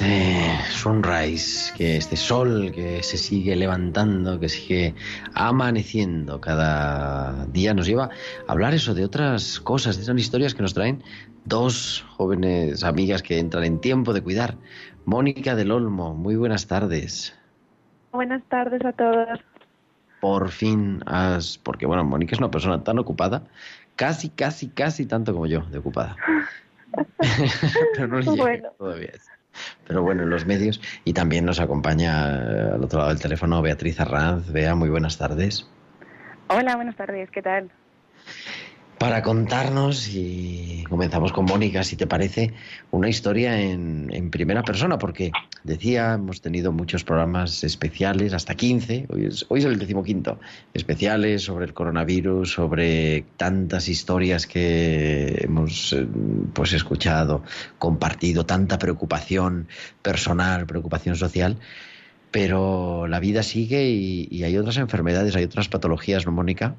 este sunrise, que este sol que se sigue levantando, que sigue amaneciendo cada día, nos lleva a hablar eso de otras cosas, de esas historias que nos traen dos jóvenes amigas que entran en tiempo de cuidar. Mónica del Olmo, muy buenas tardes. Buenas tardes a todos. Por fin has, porque bueno, Mónica es una persona tan ocupada, casi, casi, casi tanto como yo, de ocupada. [LAUGHS] [LAUGHS] Pero no le Bueno. todavía. Pero bueno, en los medios y también nos acompaña eh, al otro lado del teléfono Beatriz Arranz. Bea, muy buenas tardes. Hola, buenas tardes, ¿qué tal? Para contarnos, y comenzamos con Mónica, si te parece, una historia en, en primera persona, porque decía, hemos tenido muchos programas especiales, hasta 15, hoy es, hoy es el decimoquinto, especiales sobre el coronavirus, sobre tantas historias que hemos eh, pues escuchado, compartido, tanta preocupación personal, preocupación social, pero la vida sigue y, y hay otras enfermedades, hay otras patologías, ¿no, Mónica?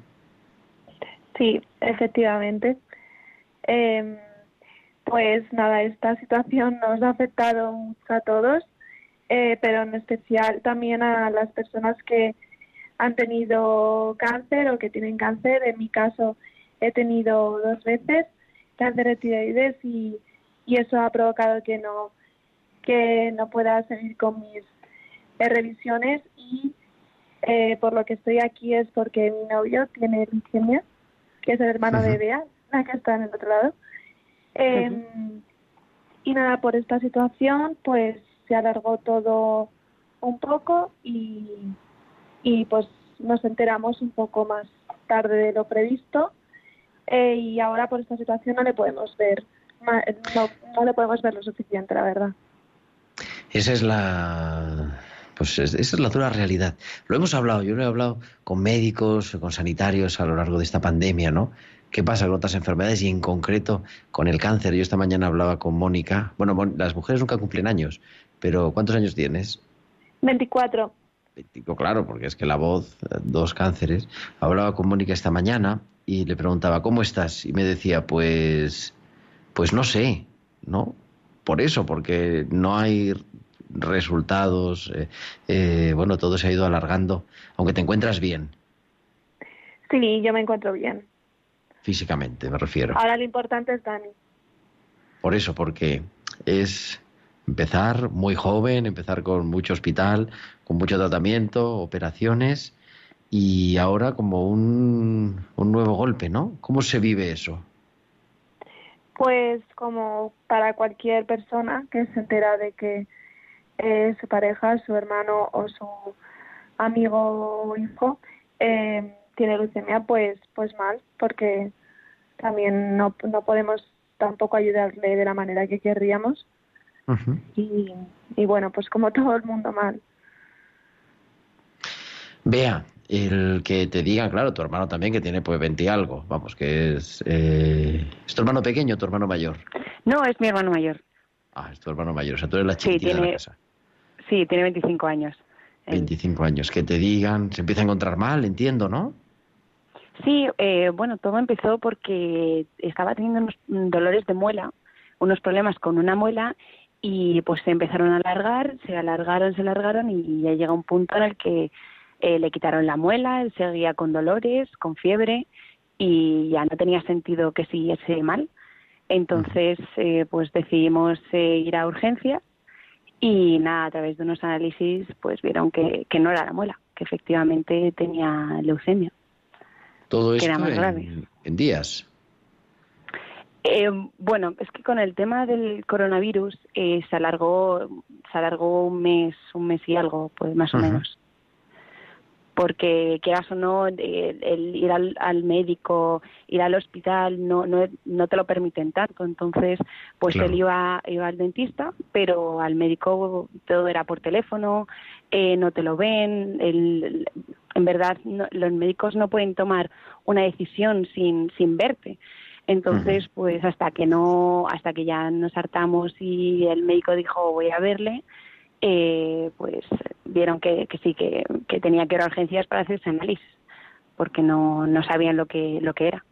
Sí, efectivamente. Eh, Pues nada, esta situación nos ha afectado mucho a todos, eh, pero en especial también a las personas que han tenido cáncer o que tienen cáncer. En mi caso he tenido dos veces cáncer de tiroides y, y eso ha provocado que no que no pueda seguir con mis eh, revisiones y eh, por lo que estoy aquí es porque mi novio tiene leucemia, que es el hermano de Bea, la que está en el otro lado. Eh, Y nada, por esta situación, pues se alargó todo un poco y, y pues nos enteramos un poco más tarde de lo previsto. Eh, y ahora por esta situación no le podemos ver, no le podemos ver lo suficiente, la verdad. Esa es la. Pues es- esa es la dura realidad. Lo hemos hablado, yo lo he hablado con médicos, con sanitarios a lo largo de esta pandemia, ¿no? ¿Qué pasa con otras enfermedades y en concreto con el cáncer? Yo esta mañana hablaba con Mónica. Bueno, las mujeres nunca cumplen años, pero ¿cuántos años tienes? 24. Digo, claro, porque es que la voz, eh, dos cánceres. Hablaba con Mónica esta mañana y le preguntaba, ¿cómo estás? Y me decía, pues, pues no sé, ¿no? Por eso, porque no hay resultados, eh, eh, bueno, todo se ha ido alargando, aunque te encuentras bien, Sí, yo me encuentro bien. físicamente, me refiero. Ahora lo importante es Dani. Por eso, porque es empezar muy joven, empezar con mucho hospital, con mucho tratamiento, operaciones y ahora como un, un nuevo golpe, ¿no? ¿Cómo se vive eso? Pues como para cualquier persona que se entera de que eh, su pareja, su hermano o su amigo o hijo eh, tiene leucemia, pues pues mal, porque también no, no podemos tampoco ayudarle de la manera que querríamos y, y bueno, pues como todo el mundo mal. Vea, el que te digan, claro, tu hermano también que tiene pues 20 y algo, vamos, que es... Eh, ¿Es tu hermano pequeño o tu hermano mayor? No, es mi hermano mayor. Ah, es tu hermano mayor, o sea, tú eres la Sí, chiquitita de la casa. Sí, tiene 25 años. 25 años, que te digan, se empieza a encontrar mal, entiendo, ¿no? Sí, eh, bueno, todo empezó porque estaba teniendo unos dolores de muela, unos problemas con una muela y pues se empezaron a alargar, se alargaron, se alargaron y ya llega un punto en el que eh, le quitaron la muela, él seguía con dolores, con fiebre y ya no tenía sentido que siguiese mal. Entonces, eh, pues decidimos eh, ir a urgencias y nada, a través de unos análisis, pues vieron que, que no era la muela, que efectivamente tenía leucemia. Todo esto era más grave. en, en días. Eh, bueno, es que con el tema del coronavirus eh, se alargó, se alargó un mes, un mes y algo, pues más o menos. Porque quieras o no, eh, el ir al, al médico, ir al hospital, no, no, no te lo permiten tanto. Entonces, pues Claro. él iba, iba al dentista, pero al médico todo era por teléfono, eh, no te lo ven. el- en verdad, no- los médicos no pueden tomar una decisión sin, sin verte. Entonces, pues hasta que no, hasta que ya nos hartamos y el médico dijo voy a verle, eh, pues vieron que, sí, que, que tenía que ir a urgencias para hacerse análisis, porque no, no sabían lo que, lo que era.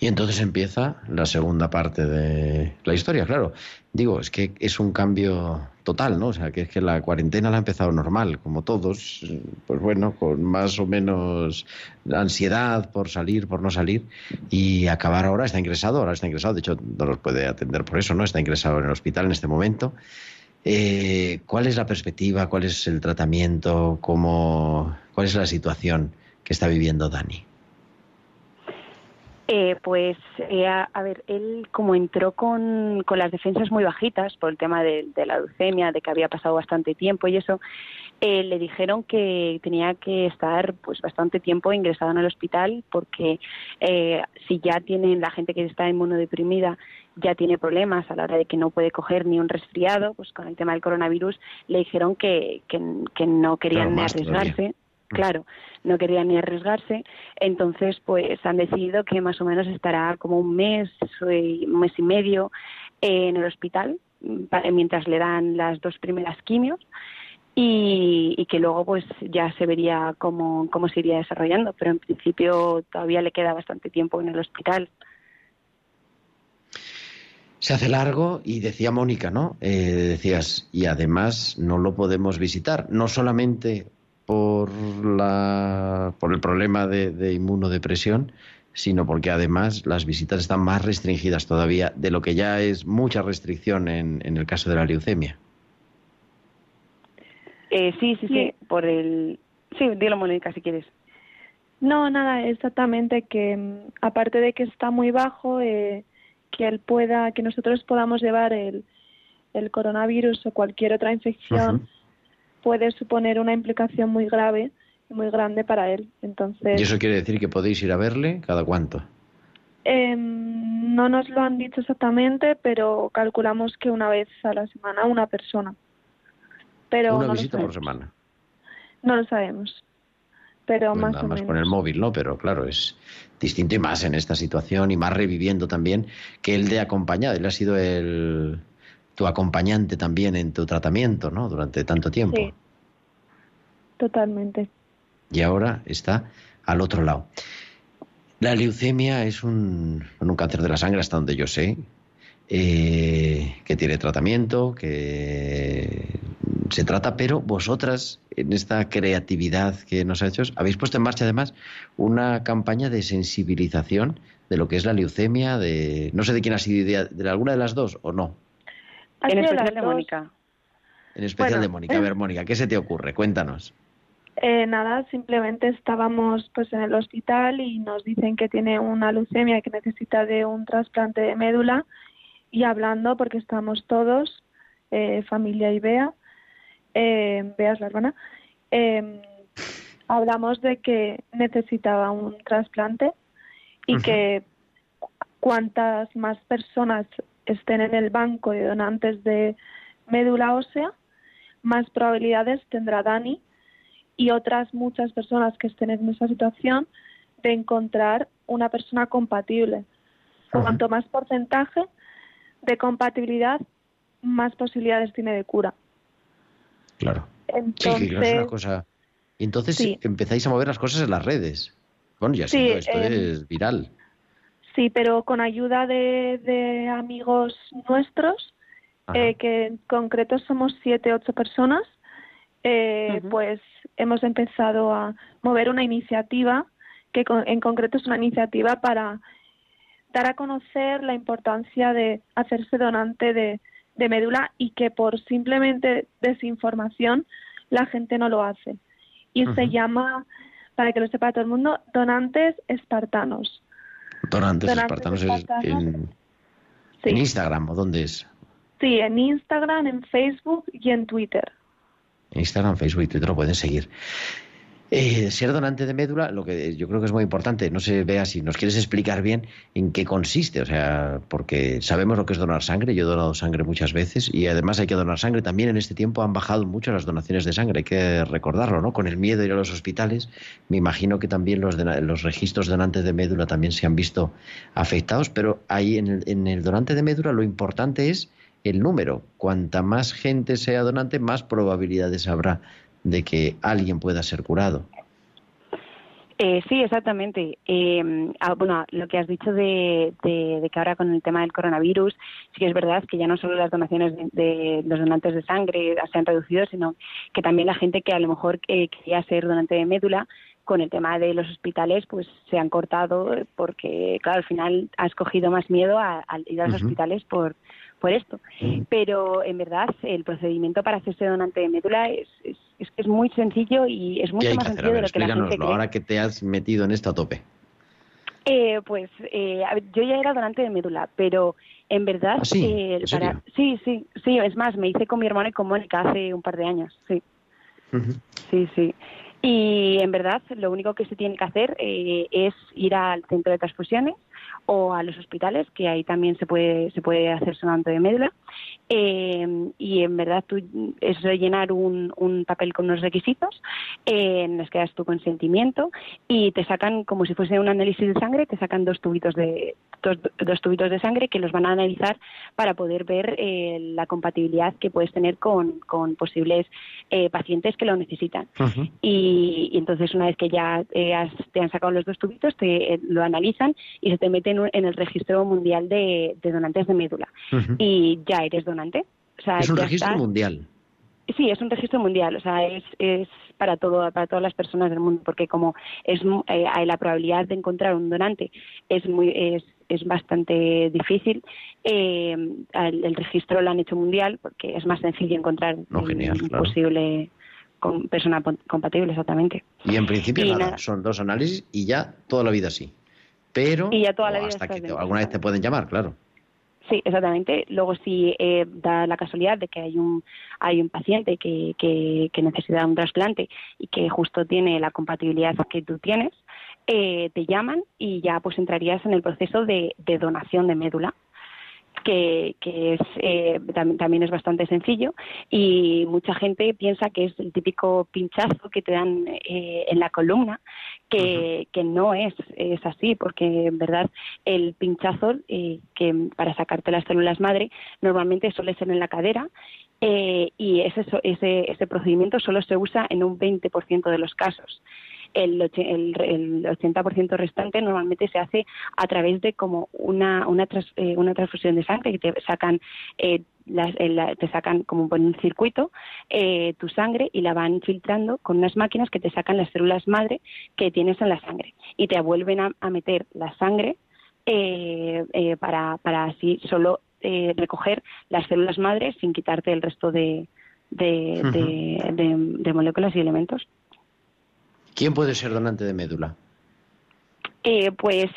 Y entonces empieza la segunda parte de la historia, claro. Digo, es que es un cambio total, ¿no? O sea, que es que la cuarentena la ha empezado normal, como todos, pues bueno, con más o menos ansiedad por salir, por no salir, y acabar ahora, está ingresado, ahora está ingresado, de hecho no los puede atender por eso, ¿no? Está ingresado en el hospital en este momento. Eh, ¿Cuál es la perspectiva? ¿Cuál es el tratamiento? ¿Cómo, ¿Cuál es la situación que está viviendo Dani? Eh, pues, eh, a, a ver, él como entró con, con las defensas muy bajitas por el tema de, de la leucemia, de que había pasado bastante tiempo y eso, eh, le dijeron que tenía que estar pues bastante tiempo ingresado en el hospital porque eh, si ya tienen la gente que está inmunodeprimida ya tiene problemas a la hora de que no puede coger ni un resfriado, pues con el tema del coronavirus le dijeron que, que, que no querían Claro, todavía. Claro, no querían ni arriesgarse, entonces pues han decidido que más o menos estará como un mes, eh, un mes y medio eh, en el hospital mm, mientras le dan las dos primeras quimios y, y que luego pues ya se vería cómo, cómo se iría desarrollando, pero en principio todavía le queda bastante tiempo en el hospital. Se hace largo y decía Mónica, ¿no? Eh, decías, y además no lo podemos visitar, no solamente por, la, por el problema de, de inmunodepresión, sino porque además las visitas están más restringidas todavía de lo que ya es mucha restricción en, en el caso de la leucemia. Eh, sí, sí, sí, por el... Sí, dilo, Mónica, si quieres. No, nada, exactamente que mm, aparte de que está muy bajo, eh, que él pueda, que nosotros podamos llevar el, el coronavirus o cualquier otra infección puede suponer una implicación muy grave y muy grande para él. Entonces. ¿Y eso quiere decir que podéis ir a verle cada cuánto? em, no nos lo han dicho exactamente, pero calculamos que una vez a la semana una persona. Pero Una no visita por semana. No lo sabemos. Pero Pues más nada o más menos. con el móvil, ¿no? Pero claro, es distinto y más en esta situación y más reviviendo también que él de acompañado. Él ha sido el tu acompañante también en tu tratamiento, ¿no? Durante tanto tiempo. Sí, totalmente. Y ahora está al otro lado. La leucemia es un, un cáncer de la sangre, hasta donde yo sé, eh, que tiene tratamiento, que se trata, pero vosotras, en esta creatividad que nos ha hecho, habéis puesto en marcha además una campaña de sensibilización de lo que es la leucemia, de no sé de quién ha sido idea, de alguna de las dos o no. En especial de. Mónica. En especial Bueno. de Mónica. A ver, Mónica, ¿qué se te ocurre? Cuéntanos. Eh, nada, simplemente estábamos pues en el hospital y nos dicen que tiene una leucemia y que necesita de un trasplante de médula y hablando porque estamos todos, eh, familia y Bea, eh, Bea es la hermana, eh, hablamos de que necesitaba un trasplante y Ujú. que cuantas más personas estén en el banco de donantes de médula ósea, más probabilidades tendrá Dani y otras muchas personas que estén en esa situación de encontrar una persona compatible. Cuanto más porcentaje de compatibilidad, más posibilidades tiene de cura. Claro. Sí, Entonces, que no es una cosa. Y entonces Sí. empezáis a mover las cosas en las redes. Bueno, ya Sí, esto eh, es viral. Sí, pero con ayuda de, de amigos nuestros, eh, que en concreto somos siete, ocho personas, eh, pues hemos empezado a mover una iniciativa que con- en concreto es una iniciativa para dar a conocer la importancia de hacerse donante de, de médula y que por simplemente desinformación la gente no lo hace. Y se llama, para que lo sepa todo el mundo, donantes espartanos. Donantes Donantes espartanos es espartanos. en, Sí. en Instagram, ¿o dónde es? Sí, en Instagram, en Facebook y en Twitter. En Instagram, Facebook y Twitter lo pueden seguir. Eh, ser donante de médula, lo que yo creo que es muy importante, no sé, vea si nos quieres explicar bien en qué consiste, o sea, porque sabemos lo que es donar sangre, yo he donado sangre muchas veces y además hay que donar sangre. También en este tiempo han bajado mucho las donaciones de sangre, hay que recordarlo, ¿no? Con el miedo de ir a los hospitales, me imagino que también los, los registros donantes de médula también se han visto afectados, pero ahí en el, en el donante de médula lo importante es el número. Cuanta más gente sea donante, más probabilidades habrá de que alguien pueda ser curado. Eh, sí, exactamente. Eh, ah, bueno, lo que has dicho de, de- de que ahora con el tema del coronavirus, sí que es verdad que ya no solo las donaciones de, de los donantes de sangre se han reducido, sino que también la gente que a lo mejor eh, quería ser donante de médula, con el tema de los hospitales, pues se han cortado porque, claro, al final has cogido más miedo a, a ir a los hospitales por, por esto. Pero en verdad el procedimiento para hacerse donante de médula es, es, es que es muy sencillo y es ¿Qué mucho más hacer? Sencillo de lo que la gente cree. ahora que te has metido en esto a tope. Eh, pues eh, yo ya era donante de médula, pero en verdad, ¿Ah, sí? eh, para, sí, sí, sí, es más, me hice con mi hermano y con Mónica hace un par de años, sí, sí, sí. Y en verdad, lo único que se tiene que hacer eh, es ir al centro de transfusiones o a los hospitales, que ahí también se puede se puede hacer sonante de médula. Eh, y en verdad, tú es rellenar un, un papel con unos requisitos eh, en los que das tu consentimiento y te sacan, como si fuese un análisis de sangre, te sacan dos tubitos de dos, dos tubitos de sangre que los van a analizar para poder ver eh, la compatibilidad que puedes tener con, con posibles eh, pacientes que lo necesitan. y, y entonces una vez que ya eh, has- te han sacado los dos tubitos, te eh, lo analizan y se te mete en, un- en el registro mundial de, de donantes de médula. Y ya eres donante. O sea, Es un registro estás- mundial. Sí, es un registro mundial, o sea, es, es para todo, para todas las personas del mundo, porque como es eh, hay la probabilidad de encontrar un donante es muy es, es bastante difícil. eh, el registro lo han hecho mundial porque es más sencillo encontrar No, un genial, claro. posible con- persona compatible, exactamente. Y en principio Y nada, nada. son dos análisis y ya toda la vida así. Pero Y ya toda la vida hasta que te- alguna vez te pueden llamar, claro. Sí, exactamente. Luego, si eh, da la casualidad de que hay un hay un paciente que, que, que necesita un trasplante y que justo tiene la compatibilidad que tú tienes, eh, te llaman y ya pues entrarías en el proceso de, de donación de médula que, que es eh, tam- también es bastante sencillo y mucha gente piensa que es el típico pinchazo que te dan eh, en la columna que, que no es, es así porque en verdad el pinchazo eh, que para sacarte las células madre normalmente suele ser en la cadera eh, y ese, ese, ese procedimiento solo se usa en un 20% de los casos. El, el, el 80% restante normalmente se hace a través de como una, una, eh, una transfusión de sangre que te sacan eh, las- eh, la- te sacan como por un circuito eh, tu sangre y la van filtrando con unas máquinas que te sacan las células madre que tienes en la sangre y te vuelven a, a meter la sangre eh, eh, para, para así solo eh, recoger las células madre sin quitarte el resto de, de, Ujú. de- de- de moléculas y elementos. ¿Quién puede ser donante de médula? Eh, pues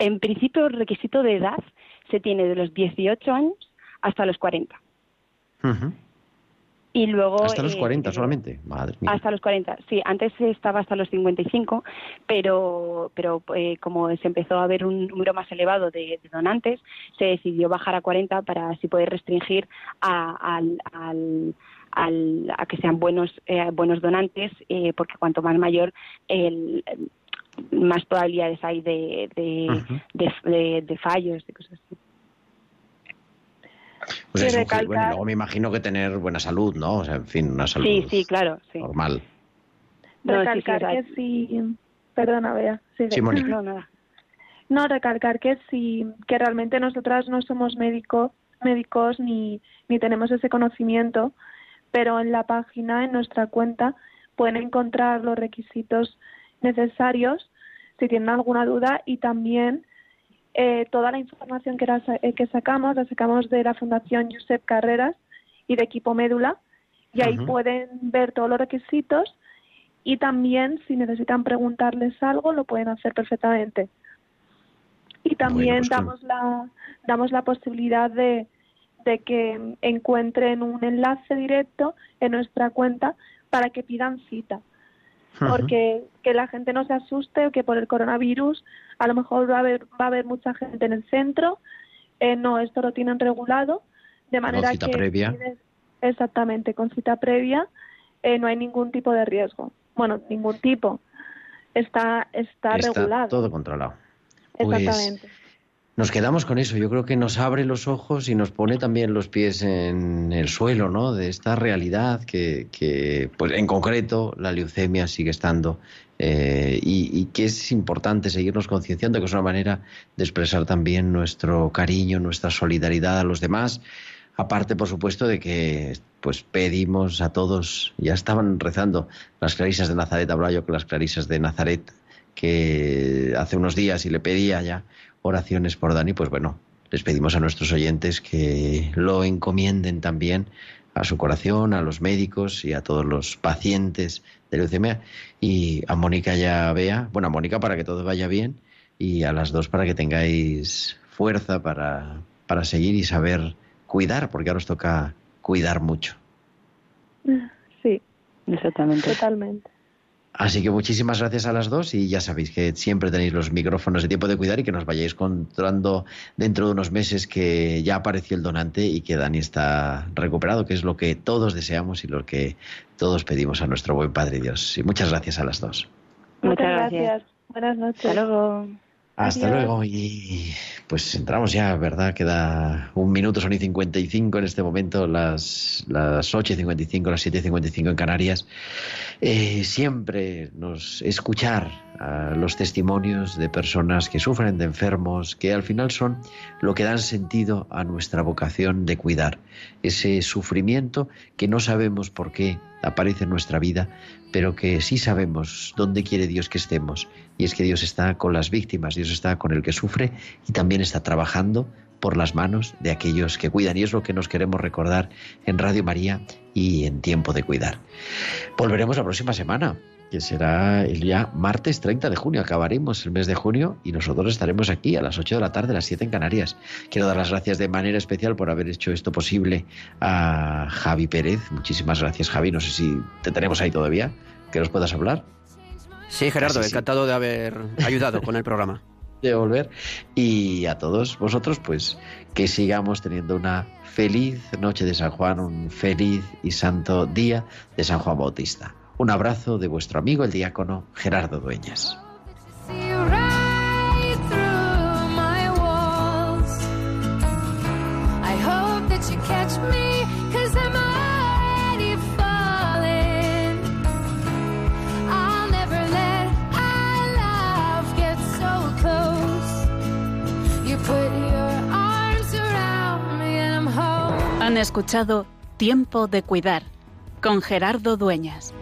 en principio el requisito de edad se tiene de los 18 años hasta los 40. Ujú. Y luego Hasta los eh, 40 eh, solamente. Madre mía. Hasta los 40, sí. Antes estaba hasta los 55, pero, pero eh, como se empezó a ver un número más elevado de, de donantes, se decidió bajar a 40 para así poder restringir a, al, al- al- a que sean buenos, eh, buenos donantes, eh, porque cuanto más mayor, el, más probabilidades hay de, de, de, de- de fallos, de cosas así. Pues es un ge- bueno, recalcar- luego me imagino que tener buena salud, ¿no? O sea, en fin, una salud Sí, sí, claro, sí. normal. No, sí, sí, recalcar que si perdona Bea sigue. Sí. No, nada. no recalcar que si que realmente nosotras no somos médicos médicos ni ni tenemos ese conocimiento pero en la página en nuestra cuenta pueden encontrar los requisitos necesarios si tienen alguna duda y también eh, toda la información que, la eh, que sacamos la sacamos de la Fundación Josep Carreras y de Equipo Médula y ahí pueden ver todos los requisitos y también si necesitan preguntarles algo lo pueden hacer perfectamente. Y también pues damos la damos la posibilidad de de que encuentren un enlace directo en nuestra cuenta para que pidan cita. Porque que la gente no se asuste o que por el coronavirus a lo mejor va a haber va a haber mucha gente en el centro eh, no esto lo tienen regulado de manera cita que previa. exactamente con cita previa eh, no hay ningún tipo de riesgo. Bueno ningún tipo. Está está, Está regulado. todo controlado. Pues exactamente nos quedamos con eso. Yo creo que nos abre los ojos y nos pone también los pies en el suelo, ¿no? De esta realidad que, que, pues en concreto, la leucemia sigue estando eh, y, que es importante seguirnos concienciando, que es una manera de expresar también nuestro cariño, nuestra solidaridad a los demás. Aparte, por supuesto, de que pues pedimos a todos, ya estaban rezando las clarisas de Nazaret, hablaba yo con las clarisas de Nazaret, que hace unos días y le pedía ya oraciones por Dani, pues bueno, les pedimos a nuestros oyentes que lo encomienden también a su corazón, a los médicos y a todos los pacientes de leucemia. Y a Mónica y a Bea, bueno, a Mónica para que todo vaya bien y a las dos para que tengáis fuerza para, para seguir y saber cuidar, porque ahora os toca cuidar mucho. sí. Exactamente. Totalmente Así que muchísimas gracias a las dos y ya sabéis que siempre tenéis los micrófonos de tiempo de cuidar y que nos vayáis contando dentro de unos meses que ya apareció el donante y que Dani está recuperado, que es lo que todos deseamos y lo que todos pedimos a nuestro buen Padre Dios. Y muchas gracias a las dos. muchas gracias buenas noches Hasta luego. Hasta Adiós. luego y pues entramos ya, ¿verdad? Queda un minuto, son y 55 en este momento, las, las 8 y 55, las 7 y 55 en Canarias. Eh, siempre nos escuchar a los testimonios de personas que sufren de enfermos, que al final son lo que dan sentido a nuestra vocación de cuidar. Ese sufrimiento que no sabemos por qué aparece en nuestra vida, pero que sí sabemos dónde quiere Dios que estemos. Y es que Dios está con las víctimas, Dios está con el que sufre y también está trabajando por las manos de aquellos que cuidan. Y es lo que nos queremos recordar en Radio María y en Tiempo de Cuidar. Volveremos la próxima semana, que será el día martes 30 de junio. Acabaremos el mes de junio y nosotros estaremos aquí a las 8 de la tarde, a las 7 en Canarias. Quiero dar las gracias de manera especial por haber hecho esto posible a Javi Pérez. Muchísimas gracias, Javi. No sé si te tenemos ahí todavía, que nos puedas hablar. Sí, Gerardo, Así sí. encantado de haber ayudado con el programa. [LAUGHS] de volver. Y a todos vosotros, pues que sigamos teniendo una feliz noche de San Juan, un feliz y santo día de San Juan Bautista. Un abrazo de vuestro amigo el diácono Gerardo Dueñas. Han escuchado Tiempo de Cuidar con Gerardo Dueñas.